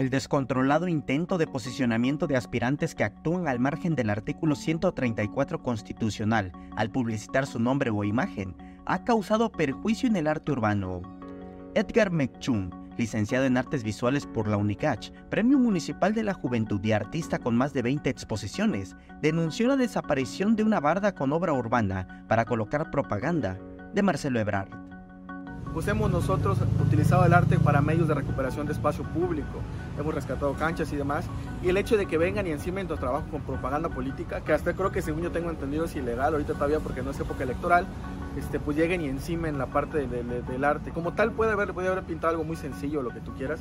El descontrolado intento de posicionamiento de aspirantes que actúan al margen del artículo 134 constitucional al publicitar su nombre o imagen ha causado perjuicio en el arte urbano. Edgar Mechun, licenciado en Artes Visuales por la UNICACH, Premio Municipal de la Juventud y artista con más de 20 exposiciones, denunció la desaparición de una barda con obra urbana para colocar propaganda de Marcelo Ebrard pues hemos nosotros utilizado el arte para medios de recuperación de espacio público, hemos rescatado canchas y demás, y el hecho de que vengan y encima nuestro trabajo con propaganda política, que hasta creo que según yo tengo entendido es ilegal ahorita todavía porque no es época electoral, este, pues lleguen y encima en la parte del arte. Como tal puede haber, puede haber pintado algo muy sencillo, lo que tú quieras,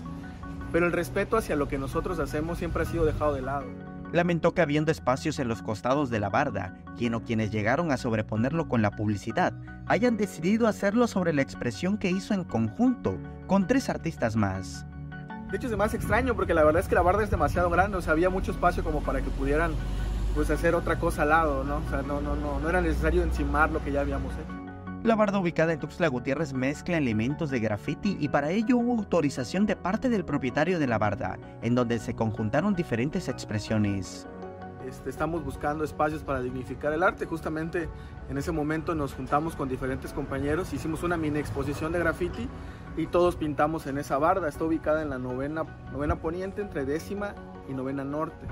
pero el respeto hacia lo que nosotros hacemos siempre ha sido dejado de lado. Lamentó que habiendo espacios en los costados de la barda, quien o quienes llegaron a sobreponerlo con la publicidad, hayan decidido hacerlo sobre la expresión que hizo en conjunto con tres artistas más. De hecho es más extraño porque la verdad es que la barda es demasiado grande, o sea, había mucho espacio como para que pudieran pues hacer otra cosa al lado, ¿no? O sea, no, no, no, no era necesario encimar lo que ya habíamos hecho. La barda ubicada en Tuxtla Gutiérrez mezcla elementos de graffiti y para ello hubo autorización de parte del propietario de la barda, en donde se conjuntaron diferentes expresiones. Este, estamos buscando espacios para dignificar el arte. Justamente en ese momento nos juntamos con diferentes compañeros, hicimos una mini exposición de graffiti y todos pintamos en esa barda. Está ubicada en la novena, novena poniente entre décima y novena norte.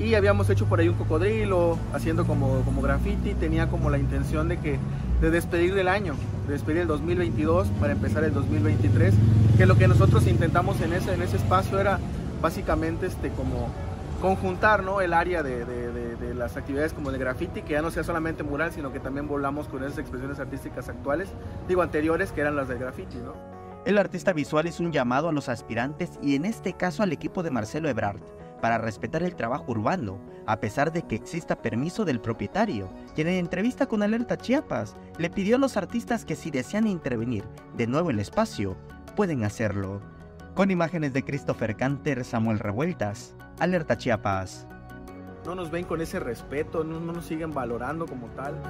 Y habíamos hecho por ahí un cocodrilo, haciendo como, como graffiti. Tenía como la intención de que de despedir del año, de despedir el 2022 para empezar el 2023, que lo que nosotros intentamos en ese, en ese espacio era básicamente este, como conjuntar ¿no? el área de, de, las actividades como de graffiti, que ya no sea solamente mural, sino que también volamos con esas expresiones artísticas actuales, digo anteriores, que eran las del graffiti. ¿no? El artista visual es un llamado a los aspirantes y en este caso al equipo de Marcelo Ebrard para respetar el trabajo urbano, a pesar de que exista permiso del propietario, quien en entrevista con Alerta Chiapas le pidió a los artistas que si desean intervenir de nuevo en el espacio, pueden hacerlo. Con imágenes de Christopher Canter, Samuel Revueltas, Alerta Chiapas. No nos ven con ese respeto, no, no nos siguen valorando como tal.